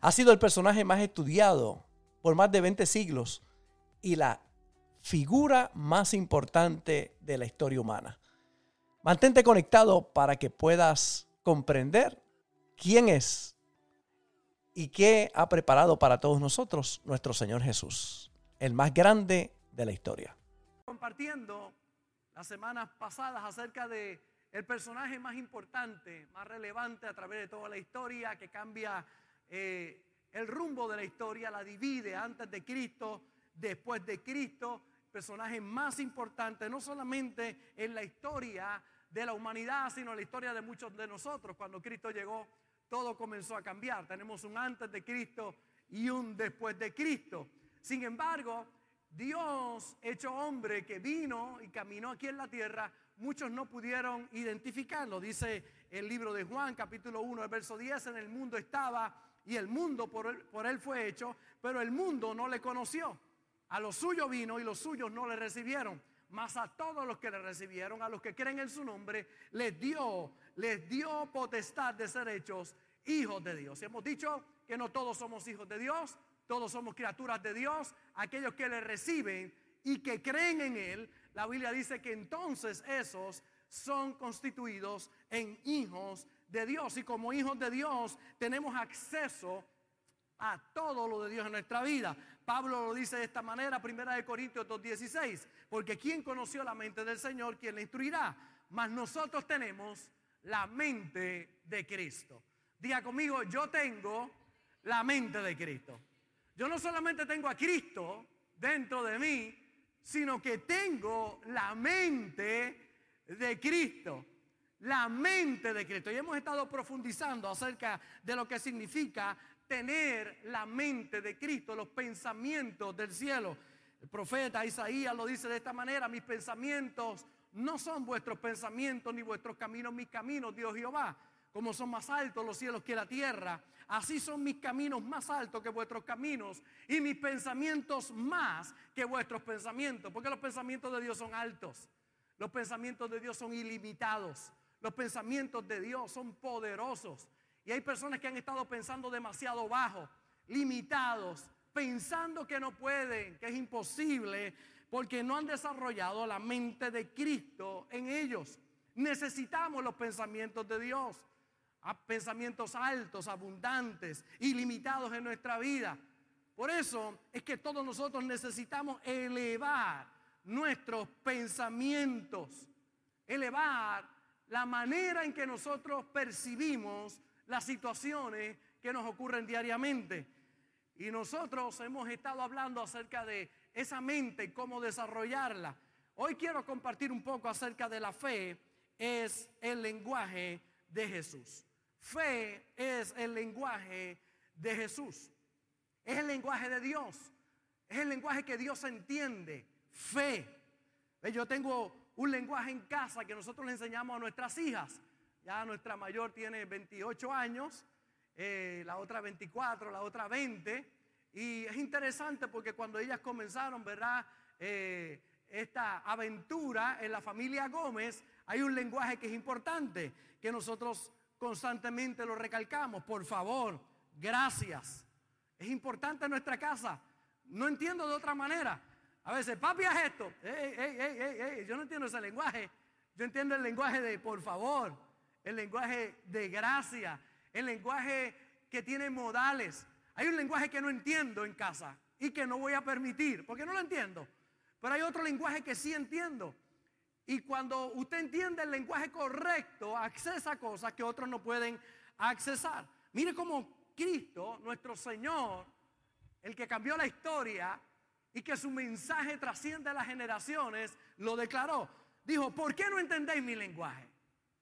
Ha sido el personaje más estudiado por más de 20 siglos y la figura más importante de la historia humana. Mantente conectado para que puedas comprender quién es y qué ha preparado para todos nosotros nuestro Señor Jesús, el más grande de la historia. Compartiendo las semanas pasadas acerca de el personaje más importante, más relevante a través de toda la historia que cambia eh, el rumbo de la historia, la divide antes de Cristo, después de Cristo, personaje más importante, no solamente en la historia de la humanidad, sino en la historia de muchos de nosotros. Cuando Cristo llegó, todo comenzó a cambiar. Tenemos un antes de Cristo y un después de Cristo. Sin embargo, Dios hecho hombre que vino y caminó aquí en la tierra, muchos no pudieron identificarlo. Dice el libro de Juan, capítulo 1, el verso 10, en el mundo estaba y el mundo por él, fue hecho, pero el mundo no le conoció. A los suyos vino y los suyos no le recibieron. Mas a todos los que le recibieron, a los que creen en su nombre, les dio, les dio potestad de ser hechos hijos de Dios. Hemos dicho que no todos somos hijos de Dios, todos somos criaturas de Dios. Aquellos que le reciben y que creen en Él, la Biblia dice que entonces esos son constituidos en hijos de Dios y como hijos de Dios tenemos acceso a todo lo de Dios en nuestra vida. Pablo lo dice de esta manera, primera de Corintios 2:16, porque quien conoció la mente del Señor, quien le instruirá, mas nosotros tenemos la mente de Cristo. Diga conmigo, yo tengo la mente de Cristo. Yo no solamente tengo a Cristo dentro de mí, sino que tengo la mente de Cristo la mente de Cristo. Y hemos estado profundizando acerca de lo que significa tener la mente de Cristo, los pensamientos del cielo. El profeta Isaías lo dice de esta manera, mis pensamientos no son vuestros pensamientos ni vuestros caminos, mis caminos, Dios Jehová. Como son más altos los cielos que la tierra, así son mis caminos más altos que vuestros caminos y mis pensamientos más que vuestros pensamientos. Porque los pensamientos de Dios son altos, los pensamientos de Dios son ilimitados. Los pensamientos de Dios son poderosos. Y hay personas que han estado pensando demasiado bajo, limitados, pensando que no pueden, que es imposible, porque no han desarrollado la mente de Cristo en ellos. Necesitamos los pensamientos de Dios, pensamientos altos, abundantes, ilimitados en nuestra vida. Por eso es que todos nosotros necesitamos elevar nuestros pensamientos, elevar la manera en que nosotros percibimos las situaciones que nos ocurren diariamente. Y nosotros hemos estado hablando acerca de esa mente y cómo desarrollarla. Hoy quiero compartir un poco acerca de la fe. Es el lenguaje de Jesús. Fe es el lenguaje de Jesús. Es el lenguaje de Dios. Es el lenguaje que Dios entiende. Fe. Yo tengo un lenguaje en casa que nosotros le enseñamos a nuestras hijas. Ya nuestra mayor tiene 28 años, eh, la otra 24, la otra 20. Y es interesante porque cuando ellas comenzaron, ¿verdad? Eh, esta aventura en la familia Gómez, hay un lenguaje que es importante, que nosotros constantemente lo recalcamos. Por favor, gracias. Es importante en nuestra casa. No entiendo de otra manera. A veces, papi, haz esto. yo no entiendo ese lenguaje. Yo entiendo el lenguaje de por favor, el lenguaje de gracia, el lenguaje que tiene modales. Hay un lenguaje que no entiendo en casa y que no voy a permitir, porque no lo entiendo. Pero hay otro lenguaje que sí entiendo. Y cuando usted entiende el lenguaje correcto, accesa cosas que otros no pueden accesar. Mire cómo Cristo, nuestro Señor, el que cambió la historia, y que su mensaje trasciende las generaciones, lo declaró. Dijo, ¿por qué no entendéis mi lenguaje?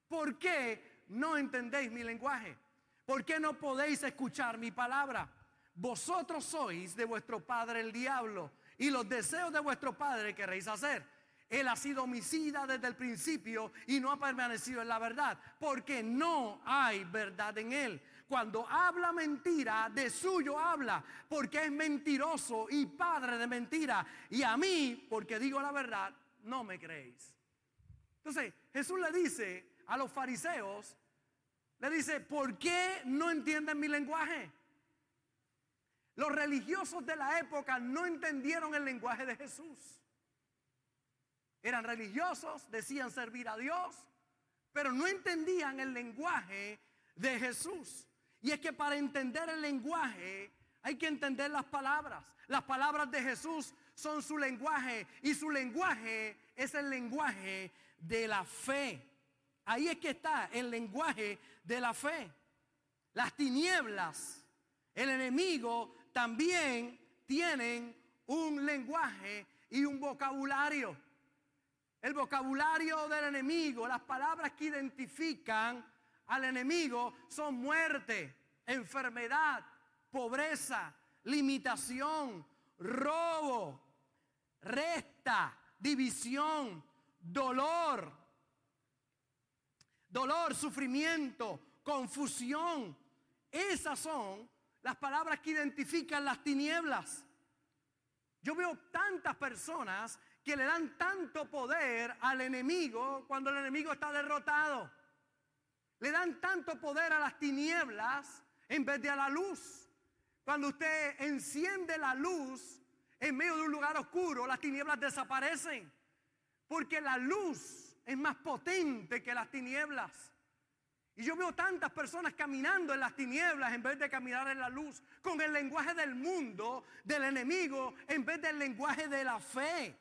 ¿Por qué no entendéis mi lenguaje? ¿Por qué no podéis escuchar mi palabra? vosotros sois de vuestro padre el diablo y los deseos de vuestro padre queréis hacer. Él ha sido homicida desde el principio y no ha permanecido en la verdad, porque no hay verdad en él. Cuando habla mentira, de suyo habla, porque es mentiroso y padre de mentira. Y a mí, porque digo la verdad, no me creéis. Entonces, Jesús le dice a los fariseos, le dice, ¿por qué no entienden mi lenguaje? Los religiosos de la época no entendieron el lenguaje de Jesús. Eran religiosos, decían servir a Dios, pero no entendían el lenguaje de Jesús. Y es que para entender el lenguaje hay que entender las palabras. Las palabras de Jesús son su lenguaje y su lenguaje es el lenguaje de la fe. Ahí es que está el lenguaje de la fe. Las tinieblas, el enemigo también tienen un lenguaje y un vocabulario. El vocabulario del enemigo, las palabras que identifican al enemigo son muerte, enfermedad, pobreza, limitación, robo, resta, división, dolor, dolor, sufrimiento, confusión. Esas son las palabras que identifican las tinieblas. Yo veo tantas personas que le dan tanto poder al enemigo cuando el enemigo está derrotado. Le dan tanto poder a las tinieblas en vez de a la luz. Cuando usted enciende la luz en medio de un lugar oscuro, las tinieblas desaparecen. Porque la luz es más potente que las tinieblas. Y yo veo tantas personas caminando en las tinieblas en vez de caminar en la luz, con el lenguaje del mundo, del enemigo, en vez del lenguaje de la fe.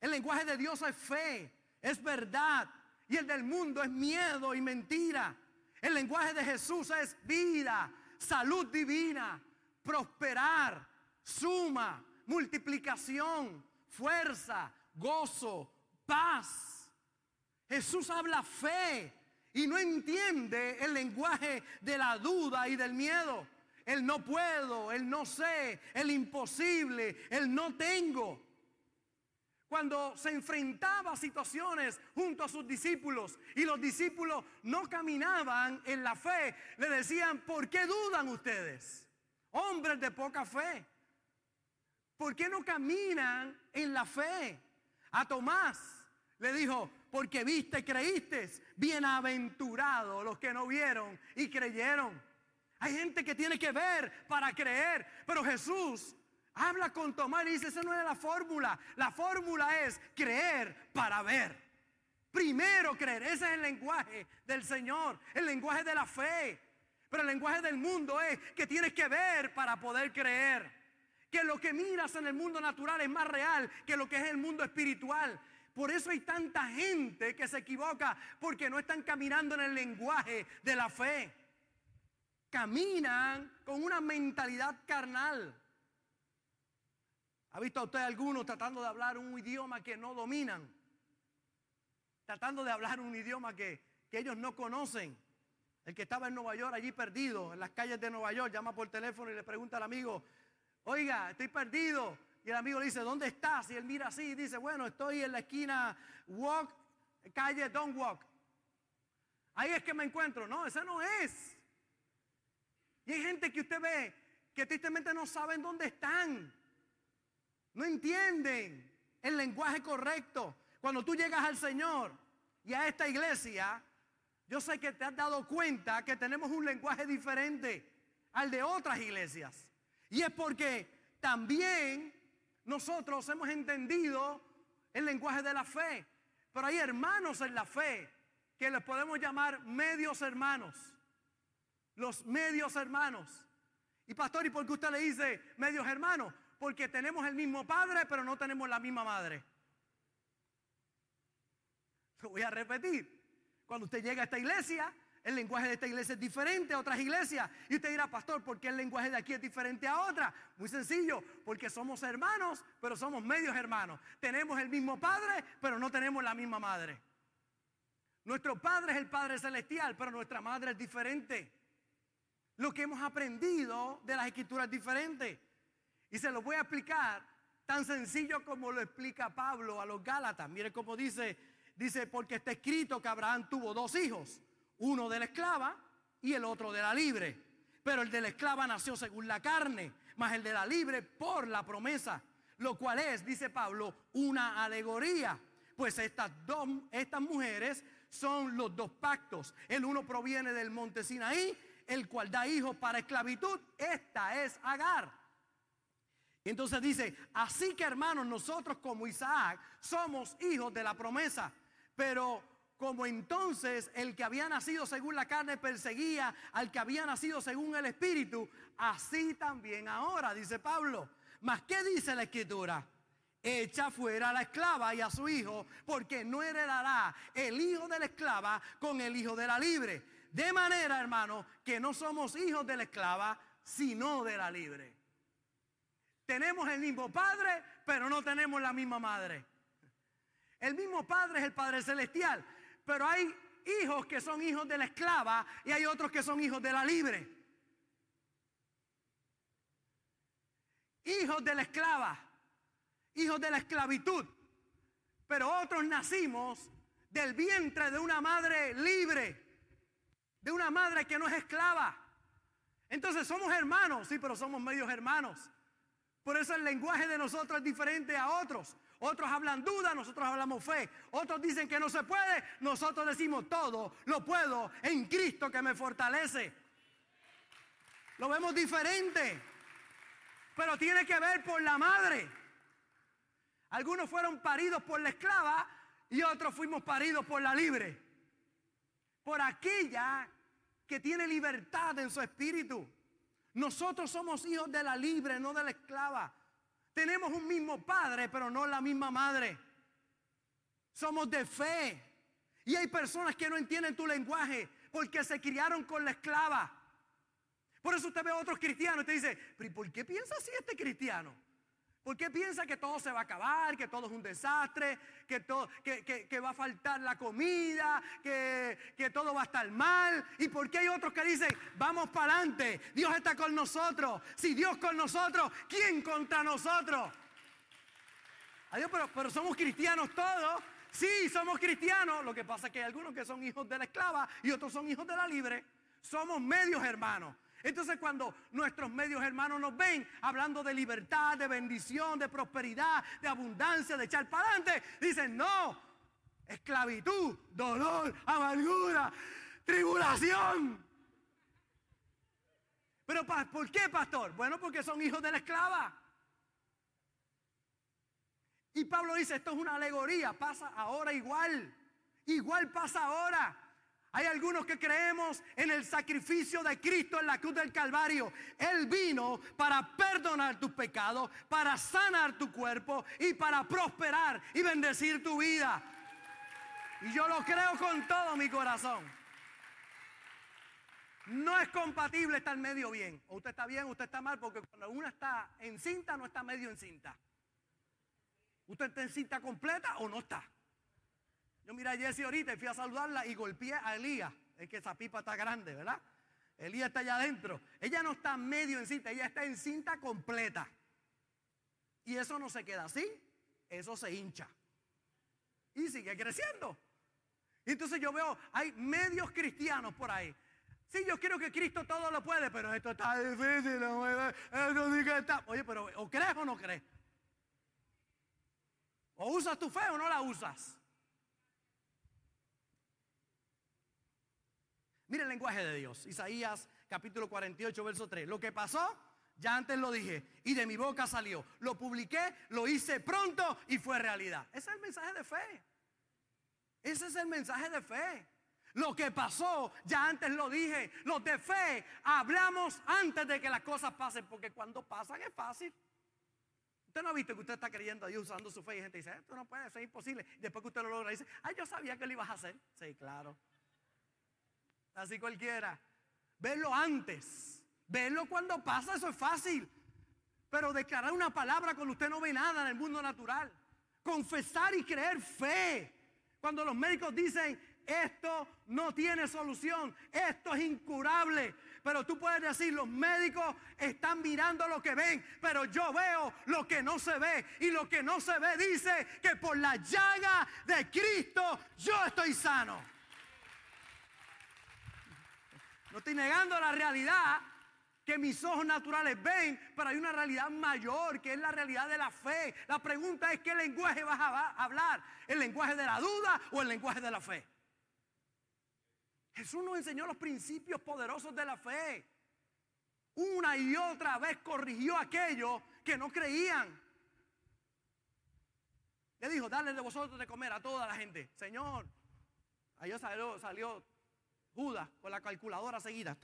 El lenguaje de Dios es fe, es verdad. Y el del mundo es miedo y mentira. El lenguaje de Jesús es vida, salud divina, prosperar, suma, multiplicación, fuerza, gozo, paz. Jesús habla fe y no entiende el lenguaje de la duda y del miedo. El no puedo, el no sé, el imposible, el no tengo cuando se enfrentaba a situaciones junto a sus discípulos y los discípulos no caminaban en la fe, le decían, ¿por qué dudan ustedes? Hombres de poca fe. ¿Por qué no caminan en la fe? A Tomás le dijo, porque viste creíste, bienaventurados los que no vieron y creyeron. Hay gente que tiene que ver para creer, pero Jesús Habla con Tomás y dice, esa no es la fórmula. La fórmula es creer para ver. Primero creer. Ese es el lenguaje del Señor, el lenguaje de la fe. Pero el lenguaje del mundo es que tienes que ver para poder creer. Que lo que miras en el mundo natural es más real que lo que es el mundo espiritual. Por eso hay tanta gente que se equivoca porque no están caminando en el lenguaje de la fe. Caminan con una mentalidad carnal. ¿Ha visto a usted algunos tratando de hablar un idioma que no dominan? Tratando de hablar un idioma que, ellos no conocen. El que estaba en Nueva York allí perdido, en las calles de Nueva York, llama por teléfono y le pregunta al amigo, oiga, estoy perdido. Y el amigo le dice, ¿dónde estás? Y él mira así y dice, bueno, estoy en la esquina Walk, calle Don't Walk. Ahí es que me encuentro. No, esa no es. Y hay gente que usted ve que tristemente no saben dónde están. No entienden el lenguaje correcto. Cuando tú llegas al Señor y a esta iglesia, yo sé que te has dado cuenta que tenemos un lenguaje diferente al de otras iglesias. Y es porque también nosotros hemos entendido el lenguaje de la fe. Pero hay hermanos en la fe que les podemos llamar medios hermanos. Los medios hermanos. Y pastor, ¿y por qué usted le dice medios hermanos? Porque tenemos el mismo padre, pero no tenemos la misma madre. Lo voy a repetir. Cuando usted llega a esta iglesia, el lenguaje de esta iglesia es diferente a otras iglesias. Y usted dirá, pastor, ¿por qué el lenguaje de aquí es diferente a otra? Muy sencillo, porque somos hermanos, pero somos medios hermanos. Tenemos el mismo padre, pero no tenemos la misma madre. Nuestro padre es el Padre Celestial, pero nuestra madre es diferente. lo que hemos aprendido de las escrituras diferentes. Y se lo voy a explicar tan sencillo como lo explica Pablo a los Gálatas. Mire cómo dice, dice, porque está escrito que Abraham tuvo dos hijos, uno de la esclava y el otro de la libre. Pero el de la esclava nació según la carne, más el de la libre por la promesa, lo cual es, dice Pablo, una alegoría. Pues estas dos, estas mujeres son los dos pactos. El uno proviene del monte Sinaí, el cual da hijos para esclavitud. Esta es Agar. Entonces dice, así que hermanos, nosotros como Isaac somos hijos de la promesa. Pero como entonces el que había nacido según la carne perseguía al que había nacido según el Espíritu, así también ahora, dice Pablo. Mas, ¿qué dice la Escritura? Echa fuera a la esclava y a su hijo, porque no heredará el hijo de la esclava con el hijo de la libre. De manera, hermano, que no somos hijos de la esclava, sino de la libre. Tenemos el mismo padre, pero no tenemos la misma madre. El mismo padre es el Padre Celestial, pero hay hijos que son hijos de la esclava y hay otros que son hijos de la libre. Hijos de la esclava, hijos de la esclavitud. Pero otros nacimos del vientre de una madre libre, de una madre que no es esclava. Entonces somos hermanos, sí, pero somos medios hermanos. Por eso el lenguaje de nosotros es diferente a otros. Otros hablan duda, nosotros hablamos fe. Otros dicen que no se puede, nosotros decimos todo, lo puedo en Cristo que me fortalece. Lo vemos diferente, pero tiene que ver por la madre. Algunos fueron paridos por la esclava y otros fuimos paridos por la libre. Por aquella que tiene libertad en su espíritu. Nosotros somos hijos de la libre, no de la esclava. Tenemos un mismo padre, pero no la misma madre. Somos de fe. Y hay personas que no entienden tu lenguaje porque se criaron con la esclava. Por eso usted ve a otros cristianos y te dice, ¿por qué piensa así este cristiano? ¿Por qué piensa que todo se va a acabar, que todo es un desastre, que, todo, va a faltar la comida, que, que, todo va a estar mal? ¿Y por qué hay otros que dicen, vamos para adelante, Dios está con nosotros? Si Dios con nosotros, ¿quién contra nosotros? Adiós, pero, pero somos cristianos todos. Sí, somos cristianos. Lo que pasa es que hay algunos que son hijos de la esclava y otros son hijos de la libre. Somos medios hermanos. Entonces cuando nuestros medios hermanos nos ven hablando de libertad, de bendición, de prosperidad, de abundancia, de echar para adelante, dicen, no, esclavitud, dolor, amargura, tribulación. Pero ¿por qué, pastor? Bueno, porque son hijos de la esclava. Y Pablo dice, esto es una alegoría, pasa ahora igual. Igual pasa ahora. Hay algunos que creemos en el sacrificio de Cristo en la cruz del Calvario. Él vino para perdonar tus pecados, para sanar tu cuerpo y para prosperar y bendecir tu vida. Y yo lo creo con todo mi corazón. No es compatible estar medio bien. O usted está bien, usted está mal, porque cuando uno está en cinta, no está medio en cinta. Usted está en cinta completa o no está. Yo miré a Jessie ahorita y fui a saludarla y golpeé a Elías. Es que esa pipa está grande, ¿verdad? Elías está allá adentro. Ella no está medio en cinta, ella está en cinta completa. Y eso no se queda así, eso se hincha. Y sigue creciendo. Entonces yo veo, hay medios cristianos por ahí. Sí, yo quiero que Cristo todo lo puede, pero esto está difícil. está. Oye, pero ¿o crees o no crees? ¿O usas tu fe o no la usas? Mire el lenguaje de Dios. Isaías capítulo 48, verso 3. Lo que pasó, ya antes lo dije, y de mi boca salió. Lo publiqué, lo hice pronto y fue realidad. Ese es el mensaje de fe. Ese es el mensaje de fe. Lo que pasó, ya antes lo dije. Los de fe hablamos antes de que las cosas pasen, porque cuando pasan es fácil. Usted no ha visto que usted está creyendo a Dios usando su fe y gente dice, esto no puede ser imposible. Después que usted lo logra, dice, ay, yo sabía que lo ibas a hacer. Sí, claro. Así cualquiera. Verlo antes. Verlo cuando pasa, eso es fácil. Pero declarar una palabra cuando usted no ve nada en el mundo natural. Confesar y creer fe. Cuando los médicos dicen, esto no tiene solución, esto es incurable. Pero tú puedes decir, los médicos están mirando lo que ven, pero yo veo lo que no se ve. Y lo que no se ve dice que por la llaga de Cristo yo estoy sano. No estoy negando la realidad que mis ojos naturales ven, pero hay una realidad mayor, que es la realidad de la fe. La pregunta es, ¿qué lenguaje vas a hablar? ¿El lenguaje de la duda o el lenguaje de la fe? Jesús nos enseñó los principios poderosos de la fe. Una y otra vez corrigió a aquellos que no creían. Le dijo, dale de vosotros de comer a toda la gente. Señor, ahí salió, salió Judas con la calculadora seguida.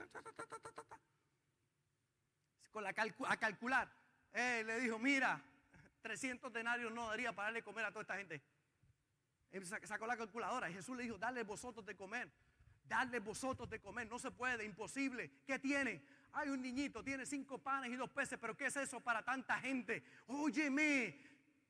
Con la a calcular. le dijo, mira, 300 denarios no daría para darle comer a toda esta gente. Él sacó la calculadora y Jesús le dijo, dale vosotros de comer. Darle vosotros de comer. No se puede, imposible. ¿Qué tiene? Hay un niñito, tiene cinco panes y dos peces, pero ¿qué es eso para tanta gente? Óyeme,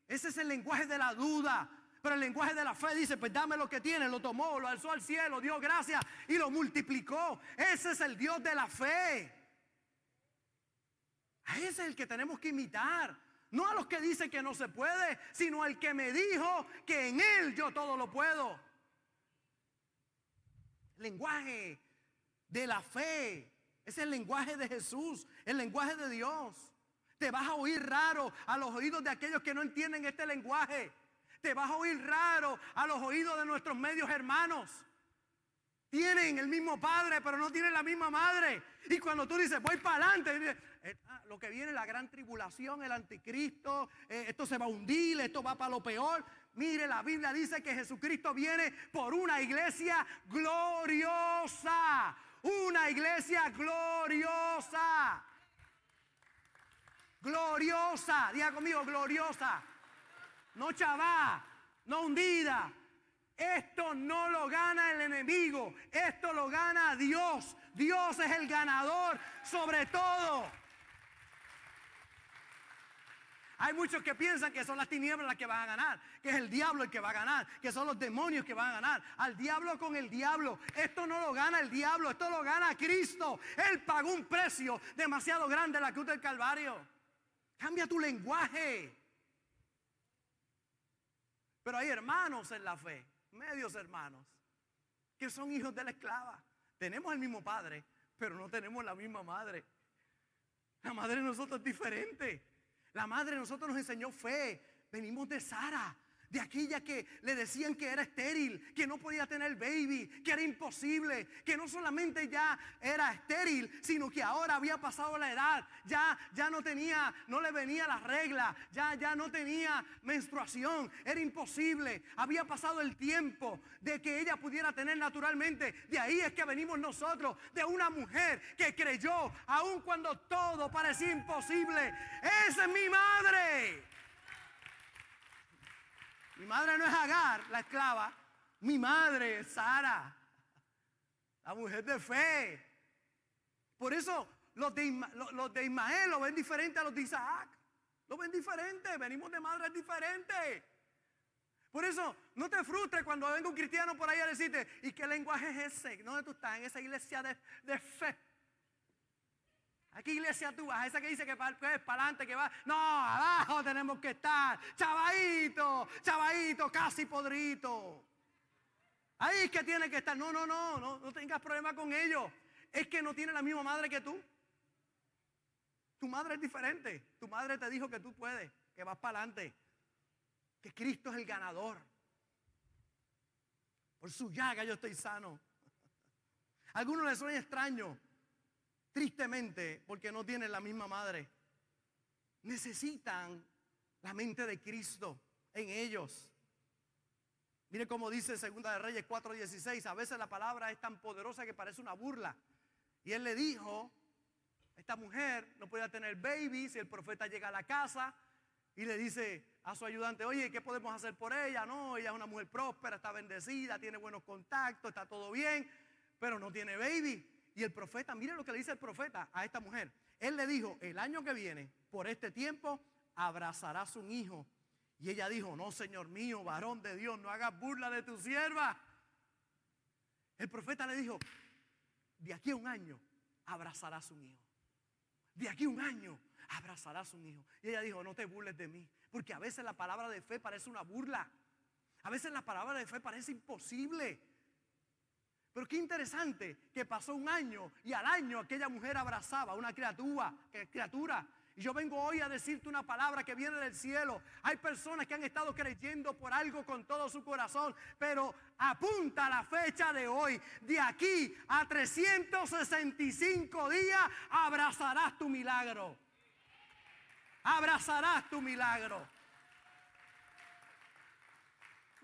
ese es el lenguaje de la duda. Pero el lenguaje de la fe dice, pues dame lo que tiene, lo tomó, lo alzó al cielo, dio gracias y lo multiplicó. Ese es el Dios de la fe. A ese es el que tenemos que imitar. No a los que dicen que no se puede, sino al que me dijo que en Él yo todo lo puedo lenguaje de la fe. Es el lenguaje de Jesús, el lenguaje de Dios. Te vas a oír raro a los oídos de aquellos que no entienden este lenguaje. Te vas a oír raro a los oídos de nuestros medios hermanos. Tienen el mismo padre, pero no tienen la misma madre. Y cuando tú dices, voy para adelante, eh, ah, lo que viene, la gran tribulación, el anticristo, eh, esto se va a hundir, esto va para lo peor. Mire, la Biblia dice que Jesucristo viene por una iglesia gloriosa. Una iglesia gloriosa. Gloriosa. Diga conmigo, gloriosa. No chavá, no hundida. Esto no lo gana el enemigo. Esto lo gana Dios. Dios es el ganador sobre todo. Hay muchos que piensan que son las tinieblas las que van a ganar, que es el diablo el que va a ganar, que son los demonios que van a ganar. Al diablo con el diablo. Esto no lo gana el diablo, esto lo gana Cristo. Él pagó un precio demasiado grande en la cruz del Calvario. Cambia tu lenguaje. Pero hay hermanos en la fe, medios hermanos, que son hijos de la esclava. Tenemos el mismo padre, pero no tenemos la misma madre. La madre de nosotros es diferente. La madre de nosotros nos enseñó fe. Venimos de Sara de aquella que le decían que era estéril, que no podía tener baby, que era imposible, que no solamente ya era estéril, sino que ahora había pasado la edad, ya ya no tenía, no le venía la regla, ya ya no tenía menstruación, era imposible, había pasado el tiempo de que ella pudiera tener naturalmente. De ahí es que venimos nosotros, de una mujer que creyó aun cuando todo parecía imposible. Esa es mi madre. Mi madre no es Agar, la esclava. Mi madre es Sara, la mujer de fe. Por eso los de, los de Ismael lo ven diferente a los de Isaac. Lo ven diferente. Venimos de madres diferentes. Por eso no te frustres cuando venga un cristiano por ahí a decirte, ¿y qué lenguaje es ese? ¿Dónde tú estás? En esa iglesia de, de fe. ¿A qué iglesia tú vas? Esa que dice que para adelante, que va. No, abajo tenemos que estar. Chavadito, chavadito, casi podrito. Ahí es que tiene que estar. No, no, no, no, no tengas problema con ellos. Es que no tiene la misma madre que tú. Tu madre es diferente. Tu madre te dijo que tú puedes, que vas para adelante. Que Cristo es el ganador. Por su llaga yo estoy sano. A algunos les suena extraño tristemente porque no tienen la misma madre. Necesitan la mente de Cristo en ellos. Mire cómo dice Segunda de Reyes 4:16, a veces la palabra es tan poderosa que parece una burla. Y él le dijo, esta mujer no podía tener baby si el profeta llega a la casa y le dice a su ayudante, oye, ¿qué podemos hacer por ella? No, ella es una mujer próspera, está bendecida, tiene buenos contactos, está todo bien, pero no tiene baby. Y el profeta, mire lo que le dice el profeta a esta mujer. Él le dijo, el año que viene, por este tiempo, abrazarás un hijo. Y ella dijo, no, Señor mío, varón de Dios, no hagas burla de tu sierva. El profeta le dijo, de aquí a un año abrazarás un hijo. De aquí un año abrazarás un hijo. Y ella dijo, no te burles de mí. Porque a veces la palabra de fe parece una burla. A veces la palabra de fe parece imposible. Pero qué interesante que pasó un año y al año aquella mujer abrazaba a una criatura, criatura y yo vengo hoy a decirte una palabra que viene del cielo. Hay personas que han estado creyendo por algo con todo su corazón, pero apunta la fecha de hoy. De aquí a 365 días abrazarás tu milagro. Abrazarás tu milagro.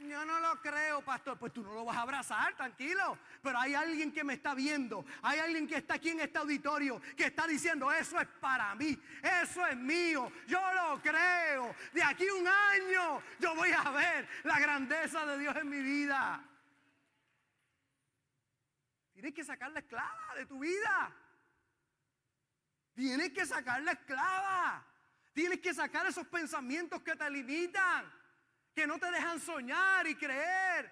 Yo no lo creo, pastor. Pues tú no lo vas a abrazar, tranquilo. Pero hay alguien que me está viendo. Hay alguien que está aquí en este auditorio que está diciendo, eso es para mí. Eso es mío. Yo lo creo. De aquí un año yo voy a ver la grandeza de Dios en mi vida. Tienes que sacar la esclava de tu vida. Tienes que sacar la esclava. Tienes que sacar esos pensamientos que te limitan que no te dejan soñar y creer.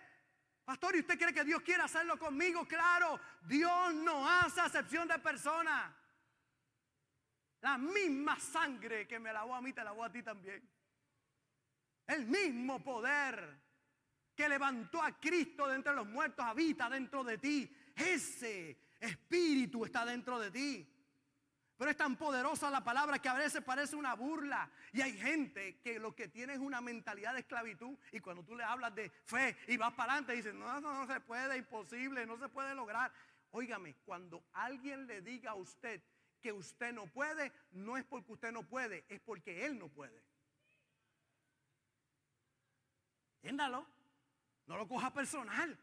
Pastor, ¿y usted cree que Dios quiere hacerlo conmigo? Claro, Dios no hace acepción de personas. La misma sangre que me lavó a mí, te lavó a ti también. El mismo poder que levantó a Cristo de entre los muertos habita dentro de ti. Ese espíritu está dentro de ti. Pero es tan poderosa la palabra que a veces parece una burla. Y hay gente que lo que tiene es una mentalidad de esclavitud. Y cuando tú le hablas de fe y vas para adelante, dicen, no, no, no se puede, imposible, no se puede lograr. Óigame, cuando alguien le diga a usted que usted no puede, no es porque usted no puede, es porque él no puede. Entiéndalo. No lo coja personal.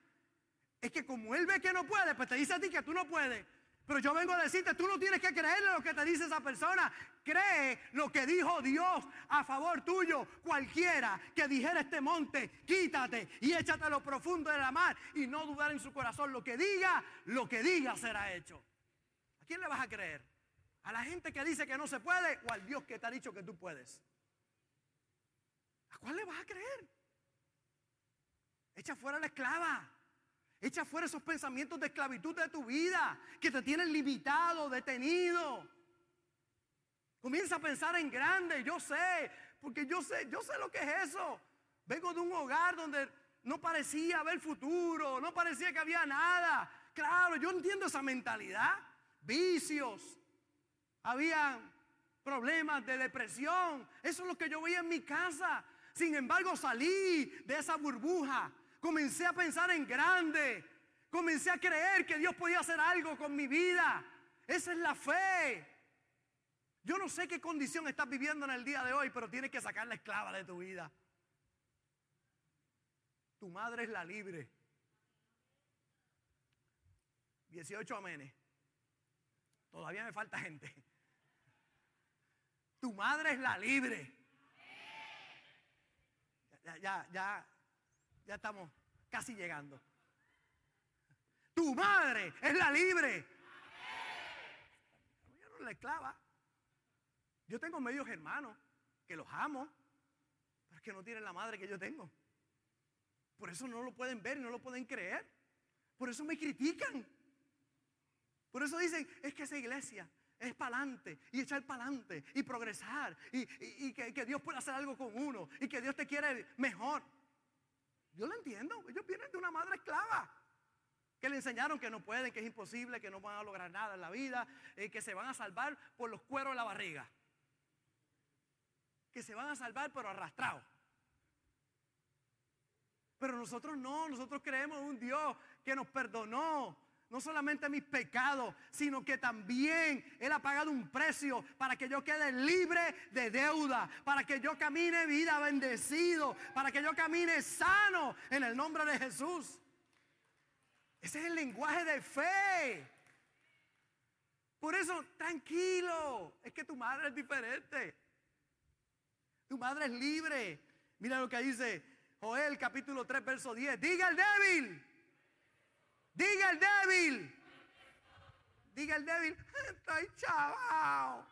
Es que como él ve que no puede, pues te dice a ti que tú no puedes. Pero yo vengo a decirte, tú no tienes que creerle lo que te dice esa persona. Cree lo que dijo Dios a favor tuyo. Cualquiera que dijera este monte, quítate y échate a lo profundo de la mar y no dudar en su corazón. Lo que diga, lo que diga será hecho. ¿A quién le vas a creer? ¿A la gente que dice que no se puede o al Dios que te ha dicho que tú puedes? ¿A cuál le vas a creer? Echa fuera la esclava. Echa fuera esos pensamientos de esclavitud de tu vida que te tienen limitado, detenido. Comienza a pensar en grande, yo sé, porque yo sé, yo sé lo que es eso. Vengo de un hogar donde no parecía haber futuro, no parecía que había nada. Claro, yo entiendo esa mentalidad. Vicios, había problemas de depresión. Eso es lo que yo veía en mi casa. Sin embargo, salí de esa burbuja Comencé a pensar en grande. Comencé a creer que Dios podía hacer algo con mi vida. Esa es la fe. Yo no sé qué condición estás viviendo en el día de hoy, pero tienes que sacar la esclava de tu vida. Tu madre es la libre. 18 amenes. Todavía me falta gente. Tu madre es la libre. Ya, ya, ya, ya estamos casi llegando. Tu madre es la libre. Yo no la esclava. Yo tengo medios hermanos que los amo, pero es que no tienen la madre que yo tengo. Por eso no lo pueden ver y no lo pueden creer. Por eso me critican. Por eso dicen, es que esa iglesia es para adelante y echar para adelante y progresar y, que, que Dios puede hacer algo con uno y que Dios te quiere mejor. Yo lo entiendo. Ellos vienen de una madre esclava. Que le enseñaron que no pueden, que es imposible, que no van a lograr nada en la vida, eh, que se van a salvar por los cueros de la barriga. Que se van a salvar pero arrastrados. Pero nosotros no, nosotros creemos en un Dios que nos perdonó, no solamente mis pecados, sino que también Él ha pagado un precio para que yo quede libre de deuda, para que yo camine vida bendecido, para que yo camine sano en el nombre de Jesús. Ese es el lenguaje de fe. Por eso, tranquilo, es que tu madre es diferente. Tu madre es libre. Mira lo que dice Joel capítulo 3, verso 10. Diga el débil Diga el débil. Diga el débil, estoy chaval.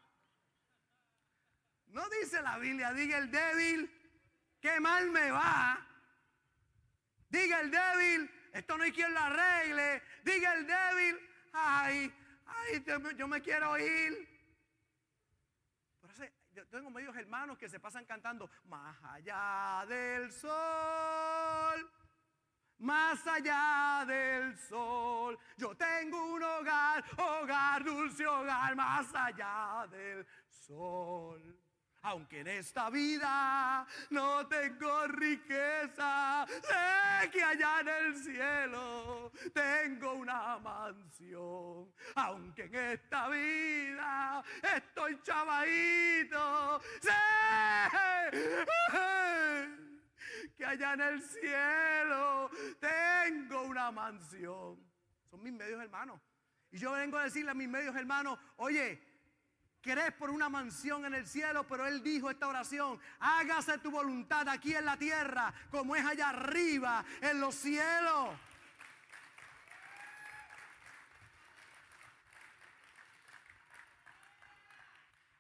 No dice la Biblia, diga el débil, qué mal me va. Diga el débil, esto no hay quien lo arregle. Diga el débil, ay, Ay, yo me quiero ir. Por eso yo tengo medios hermanos que se pasan cantando más allá del sol. Más allá del sol, yo tengo un hogar, hogar, dulce hogar, más allá del sol. Aunque en esta vida no tengo riqueza, sé que allá en el cielo tengo una mansión. Aunque en esta vida estoy chavadito, sé que allá en el cielo tengo una mansión. Son mis medios hermanos. Y yo vengo a decirle a mis medios hermanos, oye, querés por una mansión en el cielo, pero Él dijo esta oración, hágase tu voluntad aquí en la tierra como es allá arriba en los cielos.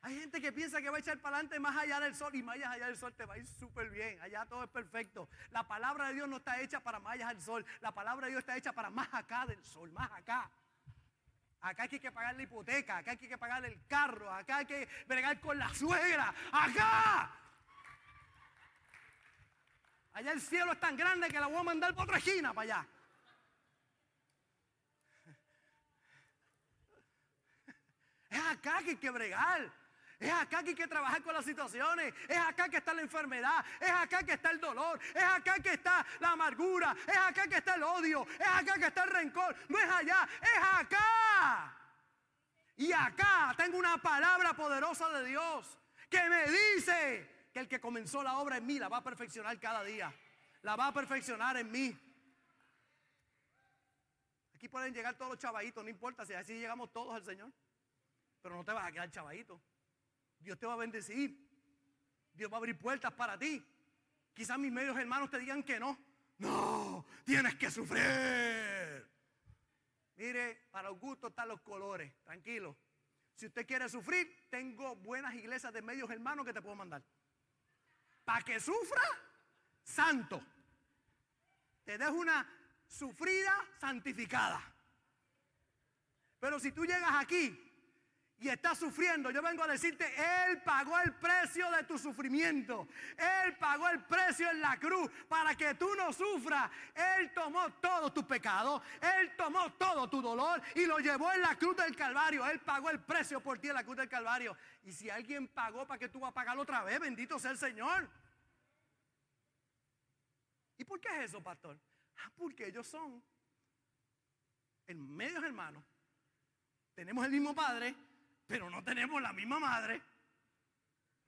Hay gente que piensa que va a echar para adelante más allá del sol y más allá del sol te va a ir súper bien. Allá todo es perfecto. La palabra de Dios no está hecha para más allá del sol. La palabra de Dios está hecha para más acá del sol, más acá. Acá hay que pagar la hipoteca, acá hay que pagar el carro, acá hay que bregar con la suegra, acá. Allá el cielo es tan grande que la voy a mandar por otra esquina para allá. Es acá que hay que bregar. Es acá que hay que trabajar con las situaciones. Es acá que está la enfermedad. Es acá que está el dolor. Es acá que está la amargura. Es acá que está el odio. Es acá que está el rencor. No es allá, es acá. Y acá tengo una palabra poderosa de Dios que me dice que el que comenzó la obra en mí la va a perfeccionar cada día. La va a perfeccionar en mí. Aquí pueden llegar todos los chavaditos, no importa si así llegamos todos al Señor. Pero no te vas a quedar chavadito. Dios te va a bendecir. Dios va a abrir puertas para ti. Quizás mis medios hermanos te digan que no. No, tienes que sufrir. Mire, para los gustos están los colores. Tranquilo. Si usted quiere sufrir, tengo buenas iglesias de medios hermanos que te puedo mandar. Para que sufra, santo. Te dejo una sufrida santificada. Pero si tú llegas aquí y estás sufriendo, yo vengo a decirte, Él pagó el precio de tu sufrimiento. Él pagó el precio en la cruz para que tú no sufras. Él tomó todo tu pecado, Él tomó todo tu dolor y lo llevó en la cruz del Calvario. Él pagó el precio por ti en la cruz del Calvario. Y si alguien pagó para que tú vas a pagarlo otra vez, bendito sea el Señor. ¿Y por qué es eso, pastor? Ah, porque ellos son en medios hermanos. Tenemos el mismo Padre, pero no tenemos la misma madre.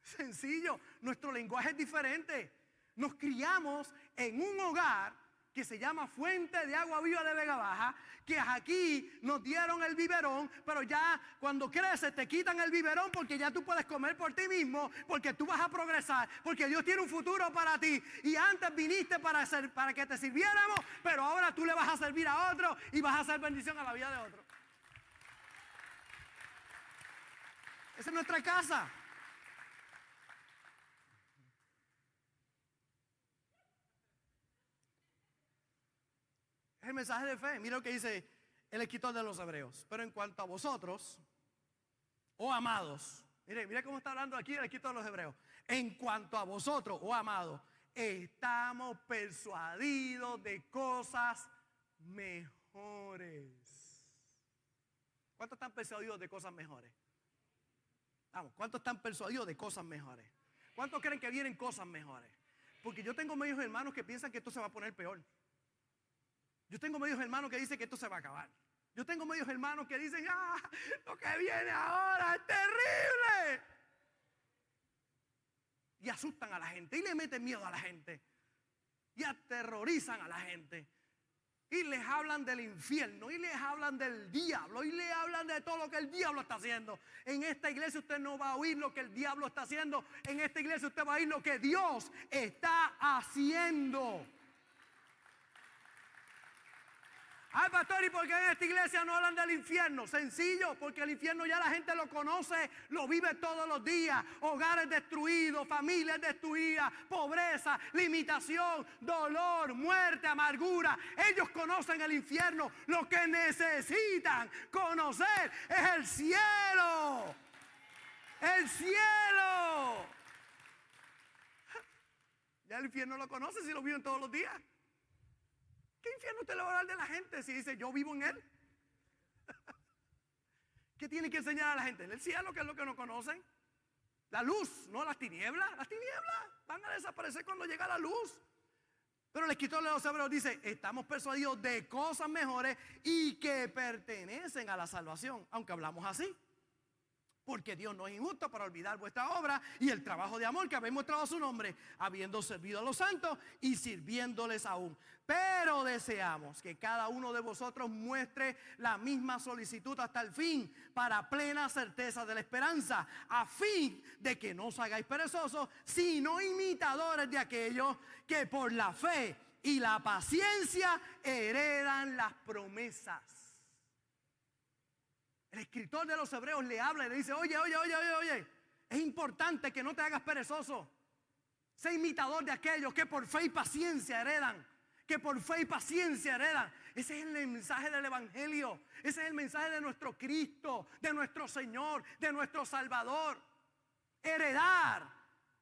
Sencillo, nuestro lenguaje es diferente. Nos criamos en un hogar que se llama Fuente de Agua Viva de Vega Baja, que aquí nos dieron el biberón, pero ya cuando creces te quitan el biberón porque ya tú puedes comer por ti mismo, porque tú vas a progresar, porque Dios tiene un futuro para ti. Y antes viniste para, para que te sirviéramos, pero ahora tú le vas a servir a otro y vas a hacer bendición a la vida de otro. Esa es nuestra casa. Es el mensaje de fe. Mira lo que dice el escritor de los hebreos. Pero en cuanto a vosotros, oh amados, mire, mire cómo está hablando aquí el escritor de los hebreos. En cuanto a vosotros, oh amados, estamos persuadidos de cosas mejores. ¿Cuántos están persuadidos de cosas mejores? Vamos, ¿cuántos están persuadidos de cosas mejores? ¿Cuántos creen que vienen cosas mejores? Porque yo tengo medios hermanos que piensan que esto se va a poner peor. Yo tengo medios hermanos que dicen que esto se va a acabar. Yo tengo medios hermanos que dicen, ah, lo que viene ahora es terrible. Y asustan a la gente y le meten miedo a la gente. Y aterrorizan a la gente. Y les hablan del infierno, y les hablan del diablo, y les hablan de todo lo que el diablo está haciendo. En esta iglesia usted no va a oír lo que el diablo está haciendo. En esta iglesia usted va a oír lo que Dios está haciendo. Ay, pastor, ¿y por qué en esta iglesia no hablan del infierno? Sencillo, porque el infierno ya la gente lo conoce, lo vive todos los días. Hogares destruidos, familias destruidas, pobreza, limitación, dolor, muerte, amargura. Ellos conocen el infierno. Lo que necesitan conocer es el cielo. El cielo. Ya el infierno lo conoce si lo viven todos los días. ¿Qué infierno usted le va a dar de la gente si dice yo vivo en él? ¿Qué tiene que enseñar a la gente? En el cielo, que es lo que no conocen. La luz, no las tinieblas. Las tinieblas van a desaparecer cuando llega la luz. Pero el escritor de los hebreos dice, estamos persuadidos de cosas mejores y que pertenecen a la salvación, aunque hablamos así porque Dios no es injusto para olvidar vuestra obra y el trabajo de amor que habéis mostrado a su nombre, habiendo servido a los santos y sirviéndoles aún. Pero deseamos que cada uno de vosotros muestre la misma solicitud hasta el fin, para plena certeza de la esperanza, a fin de que no os hagáis perezosos, sino imitadores de aquellos que por la fe y la paciencia heredan las promesas. El escritor de los hebreos le habla y le dice, oye, oye, oye, oye, oye, es importante que no te hagas perezoso. Sé imitador de aquellos que por fe y paciencia heredan. Que por fe y paciencia heredan. Ese es el mensaje del Evangelio. Ese es el mensaje de nuestro Cristo, de nuestro Señor, de nuestro Salvador. Heredar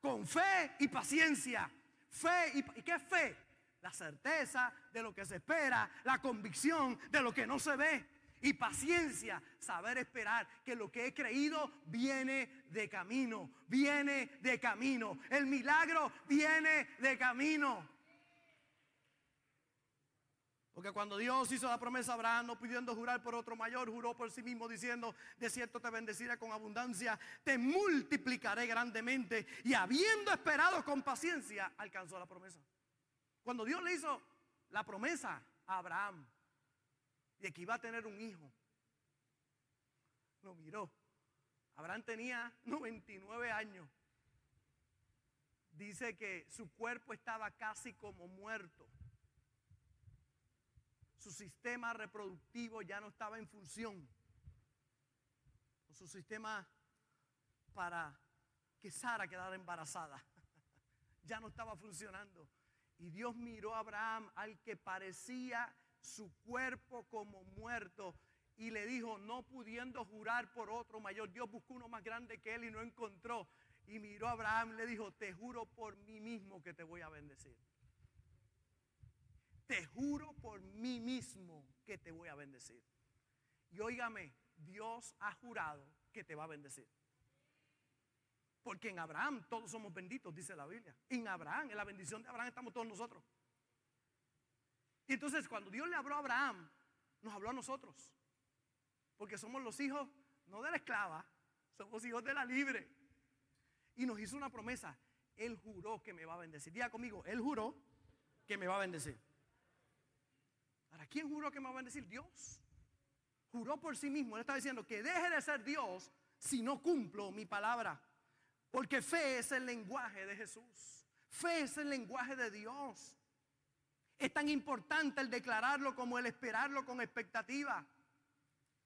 con fe y paciencia. Fe y, ¿y qué es fe? La certeza de lo que se espera, la convicción de lo que no se ve y paciencia, saber esperar que lo que he creído viene de camino, viene de camino. El milagro viene de camino. Porque cuando Dios hizo la promesa a Abraham, no pudiendo jurar por otro mayor, juró por sí mismo diciendo, de cierto te bendeciré con abundancia, te multiplicaré grandemente. Y habiendo esperado con paciencia, alcanzó la promesa. Cuando Dios le hizo la promesa a Abraham, de que iba a tener un hijo. Lo miró. Abraham tenía 99 años. Dice que su cuerpo estaba casi como muerto. Su sistema reproductivo ya no estaba en función. Su sistema para que Sara quedara embarazada ya no estaba funcionando. Y Dios miró a Abraham al que parecía su cuerpo como muerto y le dijo, no pudiendo jurar por otro mayor, Dios buscó uno más grande que él y no encontró. Y miró a Abraham le dijo, te juro por mí mismo que te voy a bendecir. Te juro por mí mismo que te voy a bendecir. Y óigame, Dios ha jurado que te va a bendecir. Porque en Abraham todos somos benditos, dice la Biblia. En Abraham, en la bendición de Abraham estamos todos nosotros. Y entonces cuando Dios le habló a Abraham, nos habló a nosotros. Porque somos los hijos, no de la esclava, somos hijos de la libre. Y nos hizo una promesa. Él juró que me va a bendecir. Diga conmigo, Él juró que me va a bendecir. ¿Para quién juró que me va a bendecir? Dios. Juró por sí mismo. Él está diciendo que deje de ser Dios si no cumplo mi palabra. Porque fe es el lenguaje de Jesús. Fe es el lenguaje de Dios. Es tan importante el declararlo como el esperarlo con expectativa.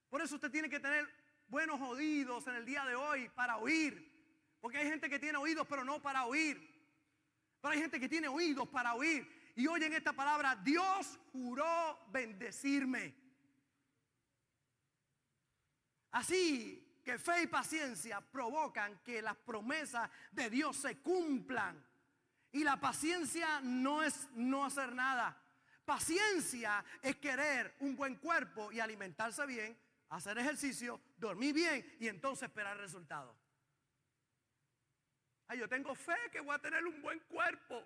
Por eso usted tiene que tener buenos oídos en el día de hoy para oír. Porque hay gente que tiene oídos pero no para oír. Pero hay gente que tiene oídos para oír. Y oyen esta palabra, Dios juró bendecirme. Así que fe y paciencia provocan que las promesas de Dios se cumplan. Y la paciencia no es no hacer nada. Paciencia es querer un buen cuerpo y alimentarse bien, hacer ejercicio, dormir bien y entonces esperar resultados. Ay, yo tengo fe que voy a tener un buen cuerpo.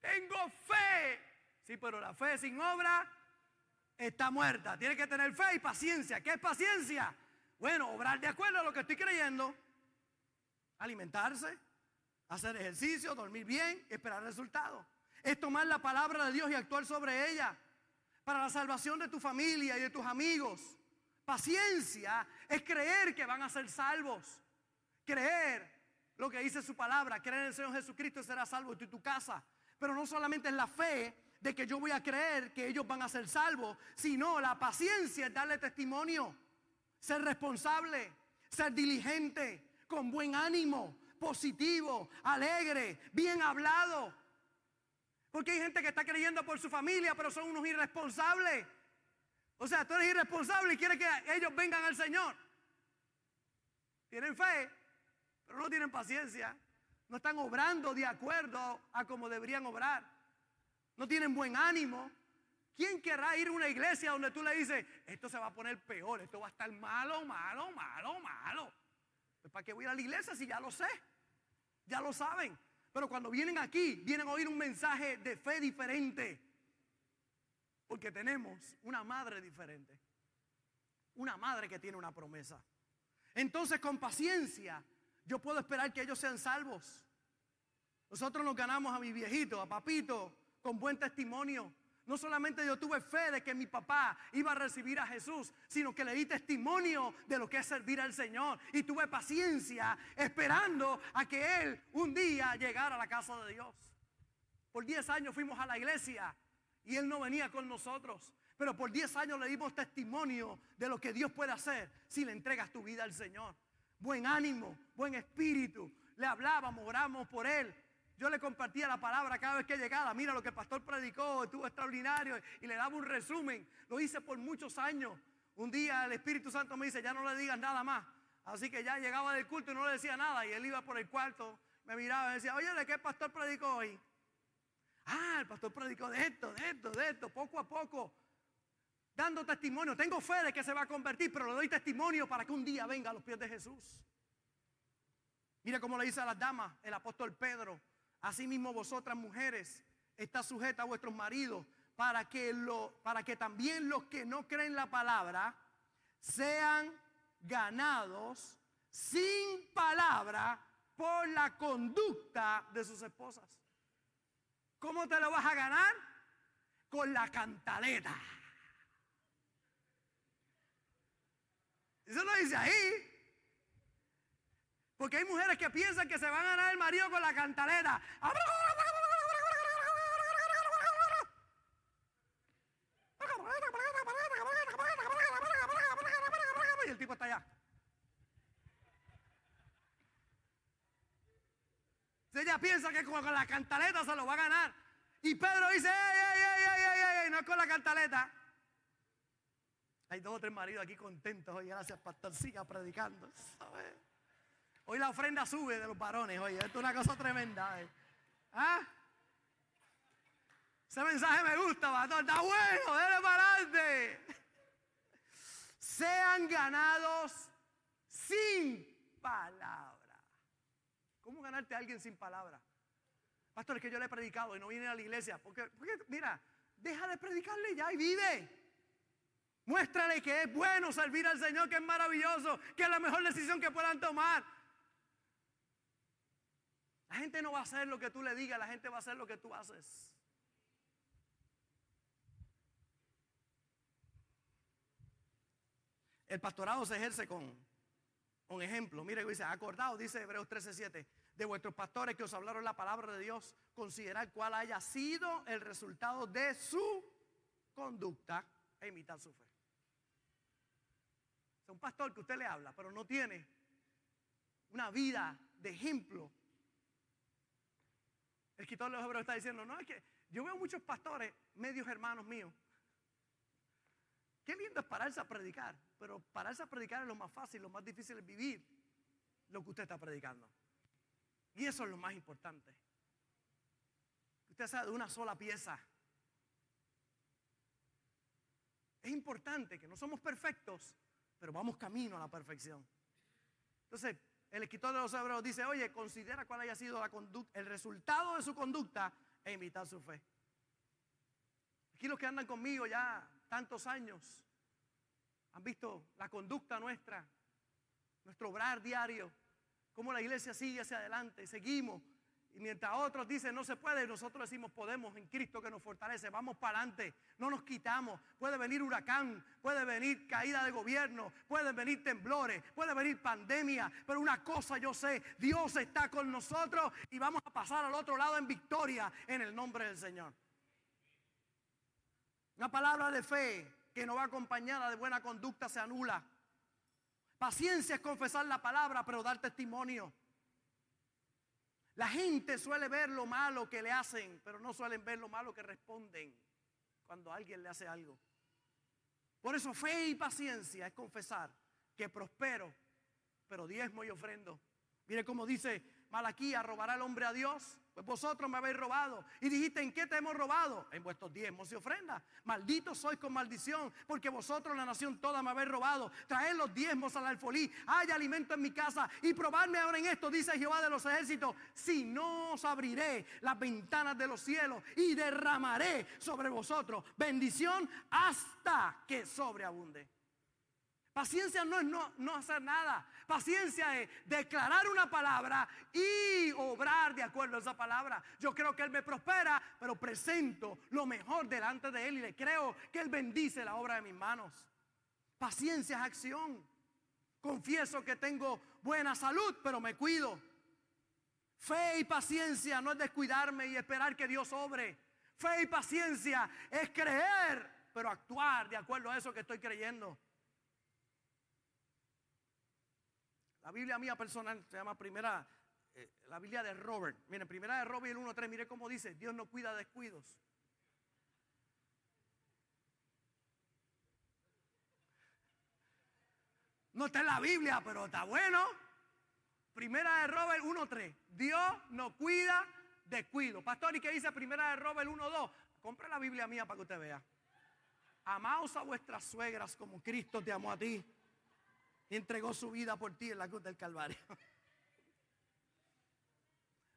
Tengo fe. Sí, pero la fe sin obra está muerta. Tiene que tener fe y paciencia. ¿Qué es paciencia? Bueno, obrar de acuerdo a lo que estoy creyendo. Alimentarse, hacer ejercicio, dormir bien, esperar resultados. Es tomar la palabra de Dios y actuar sobre ella para la salvación de tu familia y de tus amigos. Paciencia es creer que van a ser salvos. Creer lo que dice su palabra, creer en el Señor Jesucristo y será salvo tú y tu casa. Pero no solamente es la fe de que yo voy a creer que ellos van a ser salvos, sino la paciencia es darle testimonio, ser responsable, ser diligente, con buen ánimo, positivo, alegre, bien hablado. Porque hay gente que está creyendo por su familia, pero son unos irresponsables. O sea, tú eres irresponsable y quieres que ellos vengan al Señor. Tienen fe, pero no tienen paciencia. No están obrando de acuerdo a como deberían obrar. No tienen buen ánimo. ¿Quién querrá ir a una iglesia donde tú le dices, esto se va a poner peor, esto va a estar malo, malo, malo, malo? Pues, ¿Para qué voy a la iglesia si ya lo sé? Ya lo saben. Pero cuando vienen aquí, vienen a oír un mensaje de fe diferente. Porque tenemos una madre diferente. Una madre que tiene una promesa. Entonces con paciencia yo puedo esperar que ellos sean salvos. Nosotros nos ganamos a mi viejito, a papito, con buen testimonio. No solamente yo tuve fe de que mi papá iba a recibir a Jesús, sino que le di testimonio de lo que es servir al Señor. Y tuve paciencia esperando a que Él un día llegara a la casa de Dios. Por 10 años fuimos a la iglesia y Él no venía con nosotros. Pero por 10 años le dimos testimonio de lo que Dios puede hacer si le entregas tu vida al Señor. Buen ánimo, buen espíritu. Le hablábamos, oramos por Él. Yo le compartía la palabra cada vez que llegaba. Mira lo que el pastor predicó, estuvo extraordinario. Y le daba un resumen. Lo hice por muchos años. Un día el Espíritu Santo me dice, ya no le digas nada más. Así que ya llegaba del culto y no le decía nada. Y él iba por el cuarto, me miraba y decía, oye, ¿de qué pastor predicó hoy? Ah, el pastor predicó de esto, de esto, de esto, poco a poco. Dando testimonio. Tengo fe de que se va a convertir, pero le doy testimonio para que un día venga a los pies de Jesús. Mira cómo le dice a las damas el apóstol Pedro. Asimismo vosotras mujeres está sujeta a vuestros maridos para que, lo, para que también los que no creen la palabra sean ganados sin palabra por la conducta de sus esposas. ¿Cómo te lo vas a ganar? Con la cantaleta. Eso lo dice ahí. Porque hay mujeres que piensan que se van a ganar el marido con la cantaleta. Y el tipo está allá. Ella piensa que con la cantaleta se lo va a ganar. Y Pedro dice, ey, ey, ey, ey, no es con la cantaleta. Hay dos o tres maridos aquí contentos hoy, gracias pastor, siga predicando. Hoy la ofrenda sube de los varones, oye, esto es una cosa tremenda. Eh. ¿Ah? Ese mensaje me gusta, pastor, está bueno, déle para adelante. Sean ganados sin palabra. ¿Cómo ganarte a alguien sin palabra? Pastor, es que yo le he predicado y no viene a la iglesia. Porque, porque, mira, deja de predicarle ya y vive. Muéstrale que es bueno servir al Señor, que es maravilloso, que es la mejor decisión que puedan tomar. La gente no va a hacer lo que tú le digas, la gente va a hacer lo que tú haces. El pastorado se ejerce con, un ejemplo. Mire, dice, acordado, dice Hebreos 13:7, de vuestros pastores que os hablaron la palabra de Dios, considerar cuál haya sido el resultado de su conducta e imitar su fe. Es un pastor que usted le habla, pero no tiene una vida de ejemplo. El escritor de los hebreos está diciendo, no, es que yo veo muchos pastores, medios hermanos míos. Qué lindo es pararse a predicar, pero pararse a predicar es lo más fácil, lo más difícil es vivir lo que usted está predicando. Y eso es lo más importante. Usted sea de una sola pieza. Es importante que no somos perfectos, pero vamos camino a la perfección. Entonces, el escritor de los hebreos dice, oye, considera cuál haya sido el resultado de su conducta e imitar su fe. Aquí los que andan conmigo ya tantos años han visto la conducta nuestra, nuestro obrar diario, cómo la iglesia sigue hacia adelante, seguimos y mientras otros dicen no se puede, nosotros decimos podemos en Cristo que nos fortalece, vamos para adelante, no nos quitamos. Puede venir huracán, puede venir caída de gobierno, pueden venir temblores, puede venir pandemia, pero una cosa yo sé, Dios está con nosotros y vamos a pasar al otro lado en victoria en el nombre del Señor. Una palabra de fe que no va acompañada de buena conducta se anula. Paciencia es confesar la palabra, pero dar testimonio. La gente suele ver lo malo que le hacen, pero no suelen ver lo malo que responden cuando alguien le hace algo. Por eso fe y paciencia es confesar que prospero, pero diezmo y ofrendo. Mire cómo dice Malaquía, robará el hombre a Dios. Pues vosotros me habéis robado. Y dijiste, ¿en qué te hemos robado? En vuestros diezmos y ofrendas. Malditos sois con maldición, porque vosotros, la nación toda, me habéis robado. Traed los diezmos al alfolí. Hay alimento en mi casa. Y probadme ahora en esto, dice Jehová de los ejércitos. Si no os abriré las ventanas de los cielos y derramaré sobre vosotros bendición hasta que sobreabunde. Paciencia no es no, hacer nada. Paciencia es declarar una palabra y obrar de acuerdo a esa palabra. Yo creo que Él me prospera, pero presento lo mejor delante de Él y le creo que Él bendice la obra de mis manos. Paciencia es acción. Confieso que tengo buena salud, pero me cuido. Fe y paciencia no es descuidarme y esperar que Dios obre. Fe y paciencia es creer, pero actuar de acuerdo a eso que estoy creyendo. La Biblia mía personal se llama primera, eh, la Biblia de Robert. Miren, primera de Robert el 1.3, mire cómo dice, Dios no cuida descuidos. No está en la Biblia, pero está bueno. Primera de Robert 1.3. Dios no cuida descuido. Pastor, ¿y qué dice Primera de Robert 1.2? Compre la Biblia mía para que usted vea. Amaos a vuestras suegras como Cristo te amó a ti entregó su vida por ti en la cruz del Calvario.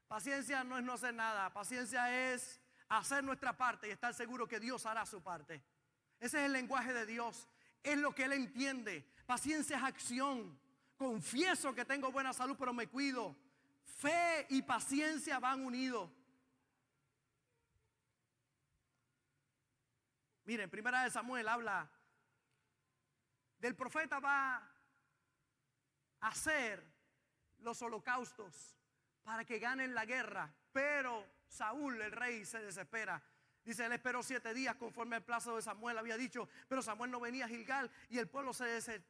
Paciencia no es no hacer nada, paciencia es hacer nuestra parte y estar seguro que Dios hará su parte. Ese es el lenguaje de Dios, es lo que Él entiende. Paciencia es acción. Confieso que tengo buena salud, pero me cuido. Fe y paciencia van unidos. Miren, primera de Samuel habla del profeta va hacer los holocaustos para que ganen la guerra. Pero Saúl, el rey, se desespera. Dice, él esperó siete días conforme al plazo de Samuel había dicho, pero Samuel no venía a Gilgal y el pueblo se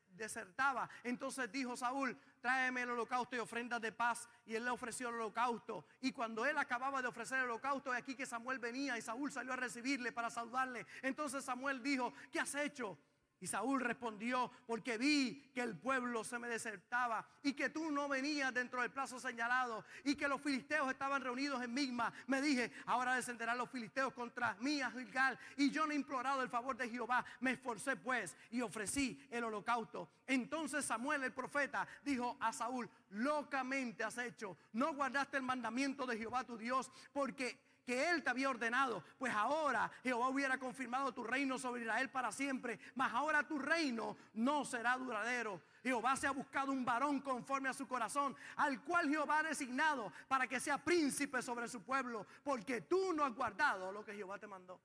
desertaba. Entonces dijo Saúl, tráeme el holocausto y ofrendas de paz. Y él le ofreció el holocausto. Y cuando él acababa de ofrecer el holocausto, aquí que Samuel venía y Saúl salió a recibirle para saludarle. Entonces Samuel dijo, ¿qué has hecho? Y Saúl respondió, porque vi que el pueblo se me desertaba y que tú no venías dentro del plazo señalado y que los filisteos estaban reunidos en Migma. Me dije, ahora descenderán los filisteos contra mí a Gilgal. Y yo no he implorado el favor de Jehová. Me esforcé pues y ofrecí el holocausto. Entonces Samuel el profeta dijo a Saúl, locamente has hecho. No guardaste el mandamiento de Jehová tu Dios porque que Él te había ordenado. Pues ahora Jehová hubiera confirmado tu reino sobre Israel para siempre. Mas ahora tu reino no será duradero. Jehová se ha buscado un varón conforme a su corazón, al cual Jehová ha designado para que sea príncipe sobre su pueblo, porque tú no has guardado lo que Jehová te mandó.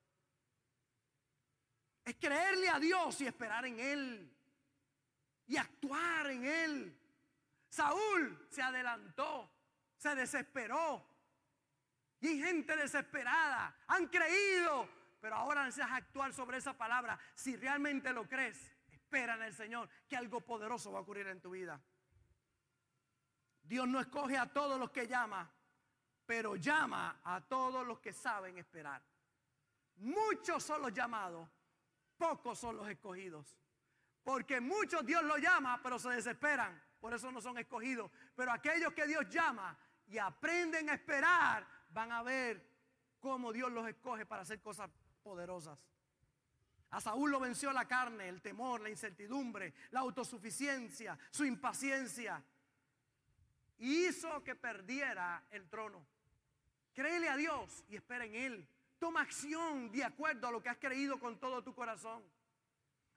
Es creerle a Dios y esperar en Él. Y actuar en Él. Saúl se adelantó, se desesperó, y gente desesperada. Han creído. Pero ahora necesitas actuar sobre esa palabra. Si realmente lo crees, espera en el Señor que algo poderoso va a ocurrir en tu vida. Dios no escoge a todos los que llama, pero llama a todos los que saben esperar. Muchos son los llamados, pocos son los escogidos. Porque muchos Dios los llama, pero se desesperan. Por eso no son escogidos. Pero aquellos que Dios llama y aprenden a esperar, van a ver cómo Dios los escoge para hacer cosas poderosas. A Saúl lo venció la carne, el temor, la incertidumbre, la autosuficiencia, su impaciencia. Y hizo que perdiera el trono. Créele a Dios y espera en Él. Toma acción de acuerdo a lo que has creído con todo tu corazón.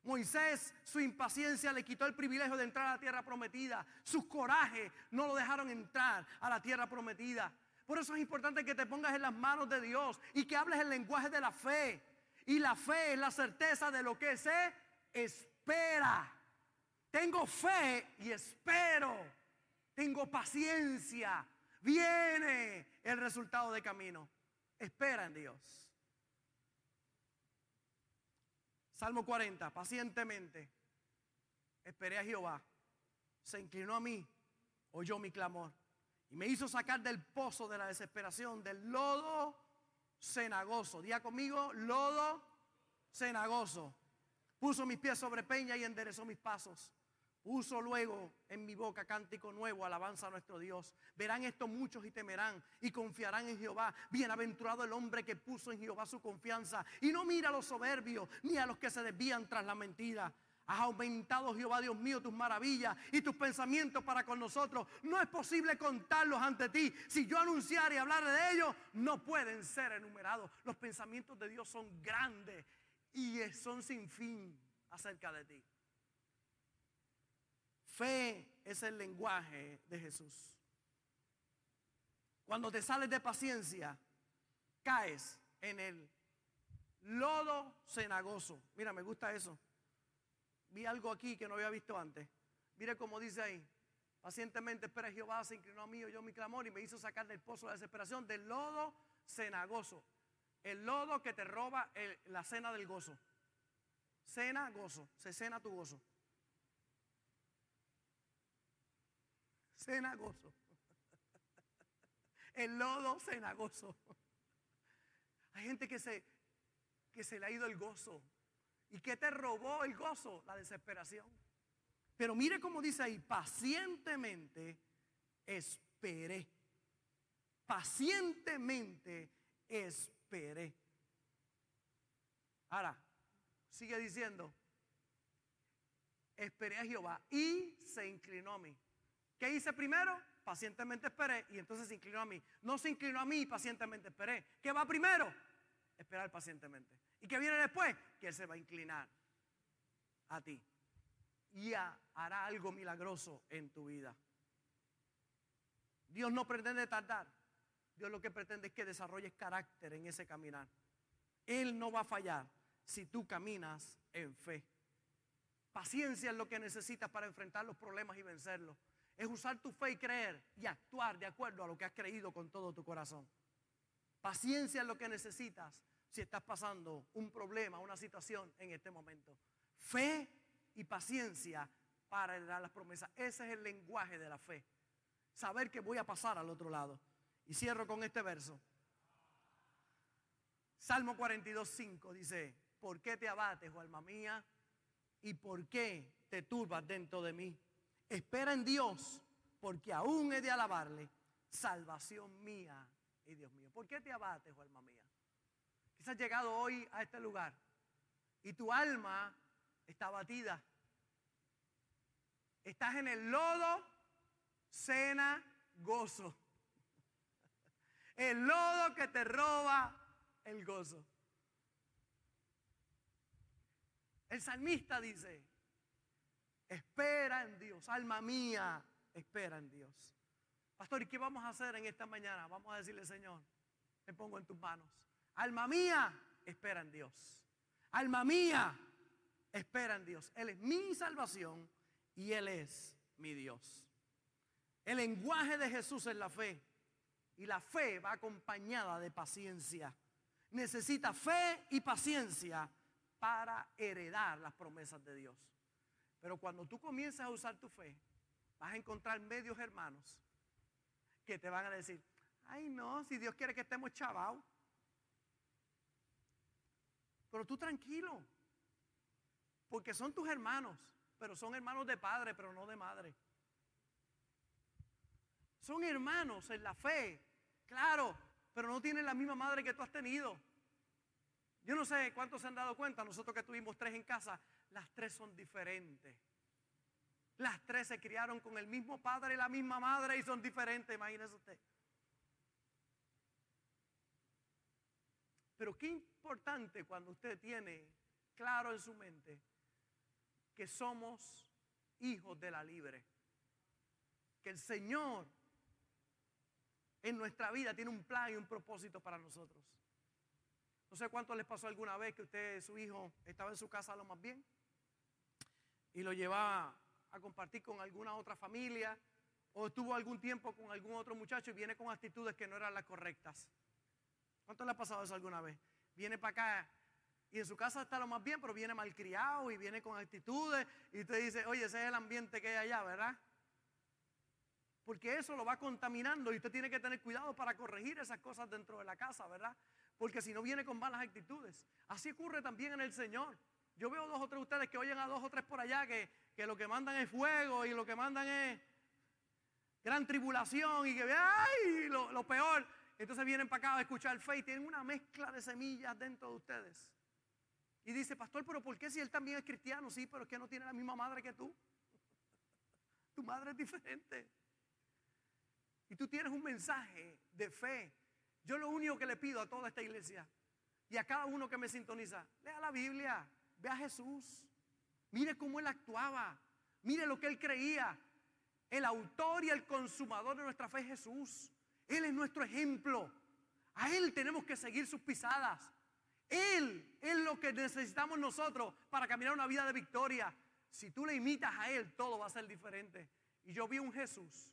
Moisés, su impaciencia le quitó el privilegio de entrar a la tierra prometida. Su coraje no lo dejaron entrar a la tierra prometida. Por eso es importante que te pongas en las manos de Dios y que hables el lenguaje de la fe. Y la fe es la certeza de lo que se espera. Tengo fe y espero. Tengo paciencia. Viene el resultado de camino. Espera en Dios. Salmo 40, pacientemente esperé a Jehová, se inclinó a mí, oyó mi clamor me hizo sacar del pozo de la desesperación, del lodo cenagoso. Día conmigo, lodo cenagoso. Puso mis pies sobre peña y enderezó mis pasos. Puso luego en mi boca cántico nuevo, alabanza a nuestro Dios. Verán esto muchos y temerán y confiarán en Jehová. Bienaventurado el hombre que puso en Jehová su confianza y no mira a los soberbios ni a los que se desvían tras la mentira. Has aumentado, Jehová Dios mío, tus maravillas y tus pensamientos para con nosotros. No es posible contarlos ante ti. Si yo anunciar y hablar de ellos, no pueden ser enumerados. Los pensamientos de Dios son grandes y son sin fin acerca de ti. Fe es el lenguaje de Jesús. Cuando te sales de paciencia, caes en el lodo cenagoso. Mira, me gusta eso. Vi algo aquí que no había visto antes. Mire cómo dice ahí. Pacientemente espera Jehová, se inclinó a mí, oyó mi clamor y me hizo sacar del pozo la desesperación, del lodo cenagoso. El lodo que te roba la cena del gozo. Cena, gozo. Se cena tu gozo. cenagoso. El lodo cenagoso. Hay gente que se, que se le ha ido el gozo. ¿Y qué te robó el gozo? La desesperación. Pero mire cómo dice ahí, pacientemente esperé. Pacientemente esperé. Ahora, sigue diciendo, esperé a Jehová y se inclinó a mí. ¿Qué hice primero? Pacientemente esperé y entonces se inclinó a mí. No se inclinó a mí y pacientemente esperé. ¿Qué va primero? Esperar pacientemente. ¿Y qué viene después? Él se va a inclinar a ti. Y hará algo milagroso en tu vida. Dios no pretende tardar. Dios lo que pretende es que desarrolles carácter en ese caminar. Él no va a fallar si tú caminas en fe. Paciencia es lo que necesitas para enfrentar los problemas y vencerlos es usar tu fe y creer y actuar de acuerdo a lo que has creído con todo tu corazón. Paciencia es lo que necesitas si estás pasando un problema, una situación en este momento. Fe y paciencia para heredar las promesas. Ese es el lenguaje de la fe. Saber que voy a pasar al otro lado. Y cierro con este verso. Salmo 42, 5 dice, ¿por qué te abates, oh alma mía? ¿Y por qué te turbas dentro de mí? Espera en Dios, porque aún he de alabarle, salvación mía y Dios mío. ¿Por qué te abates, oh alma mía? Has llegado hoy a este lugar y tu alma está abatida. Estás en el lodo, cena, gozo. El lodo que te roba el gozo. El salmista dice, Espera en Dios, alma mía, espera en Dios. Pastor, ¿y qué vamos a hacer en esta mañana? Vamos a decirle, Señor, te pongo en tus manos. Alma mía, espera en Dios. Alma mía, espera en Dios. Él es mi salvación y Él es mi Dios. El lenguaje de Jesús es la fe. Y la fe va acompañada de paciencia. Necesita fe y paciencia para heredar las promesas de Dios. Pero cuando tú comienzas a usar tu fe, vas a encontrar medios hermanos que te van a decir, ay no, si Dios quiere que estemos chavados. Pero tú tranquilo, porque son tus hermanos, pero son hermanos de padre, pero no de madre. Son hermanos en la fe, claro, pero no tienen la misma madre que tú has tenido. Yo no sé cuántos se han dado cuenta, nosotros que tuvimos tres en casa, las tres son diferentes. Las tres se criaron con el mismo padre y la misma madre y son diferentes, imagínese usted. Pero qué importante cuando usted tiene claro en su mente que somos hijos de la libre. Que el Señor en nuestra vida tiene un plan y un propósito para nosotros. No sé cuánto les pasó alguna vez que usted, su hijo, estaba en su casa lo más bien y lo llevaba a compartir con alguna otra familia o estuvo algún tiempo con algún otro muchacho y viene con actitudes que no eran las correctas. ¿Cuánto le ha pasado eso alguna vez? Viene para acá y en su casa está lo más bien, pero viene malcriado y viene con actitudes y usted dice, oye, ese es el ambiente que hay allá, ¿verdad? Porque eso lo va contaminando y usted tiene que tener cuidado para corregir esas cosas dentro de la casa, ¿verdad? Porque si no viene con malas actitudes. Así ocurre también en el Señor. Yo veo dos o tres de ustedes que oyen a dos o tres por allá que, que lo que mandan es fuego y lo que mandan es gran tribulación y que, ¡ay! Lo, lo peor. Entonces vienen para acá a escuchar fe y tienen una mezcla de semillas dentro de ustedes. Y dice, pastor, pero ¿por qué si él también es cristiano? Sí, pero es que no tiene la misma madre que tú. Tu madre es diferente. Y tú tienes un mensaje de fe. Yo lo único que le pido a toda esta iglesia y a cada uno que me sintoniza, lea la Biblia, ve a Jesús, mire cómo él actuaba, mire lo que él creía. El autor y el consumador de nuestra fe es Jesús. Él es nuestro ejemplo. A Él tenemos que seguir sus pisadas. Él es lo que necesitamos nosotros para caminar una vida de victoria. Si tú le imitas a Él, todo va a ser diferente. Y yo vi un Jesús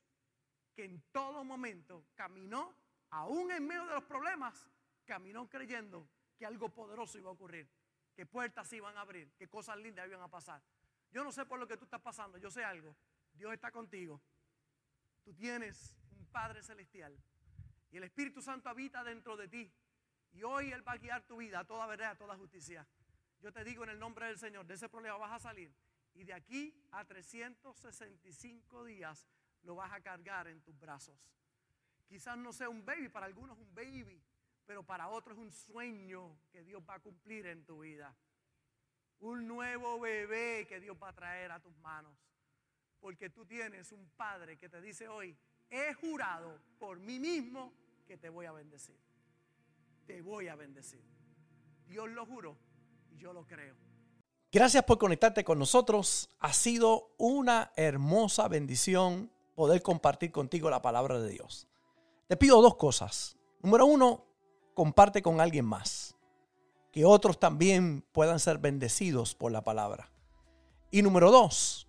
que en todo momento caminó, aún en medio de los problemas, caminó creyendo que algo poderoso iba a ocurrir, que puertas se iban a abrir, que cosas lindas iban a pasar. Yo no sé por lo que tú estás pasando, yo sé algo. Dios está contigo. Tú tienes Padre celestial y el Espíritu Santo habita dentro de ti. Y hoy Él va a guiar tu vida a toda verdad, a toda justicia. Yo te digo en el nombre del Señor, de ese problema vas a salir. Y de aquí a 365 días lo vas a cargar en tus brazos. Quizás no sea un baby, para algunos un baby, pero para otros un sueño que Dios va a cumplir en tu vida. Un nuevo bebé que Dios va a traer a tus manos. Porque tú tienes un padre que te dice hoy, he jurado por mí mismo que te voy a bendecir. Te voy a bendecir. Dios lo juró y yo lo creo. Gracias por conectarte con nosotros. Ha sido una hermosa bendición poder compartir contigo la palabra de Dios. Te pido dos cosas. Número uno, comparte con alguien más. Que otros también puedan ser bendecidos por la palabra. Y número dos,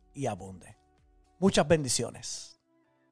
y abunde. Muchas bendiciones.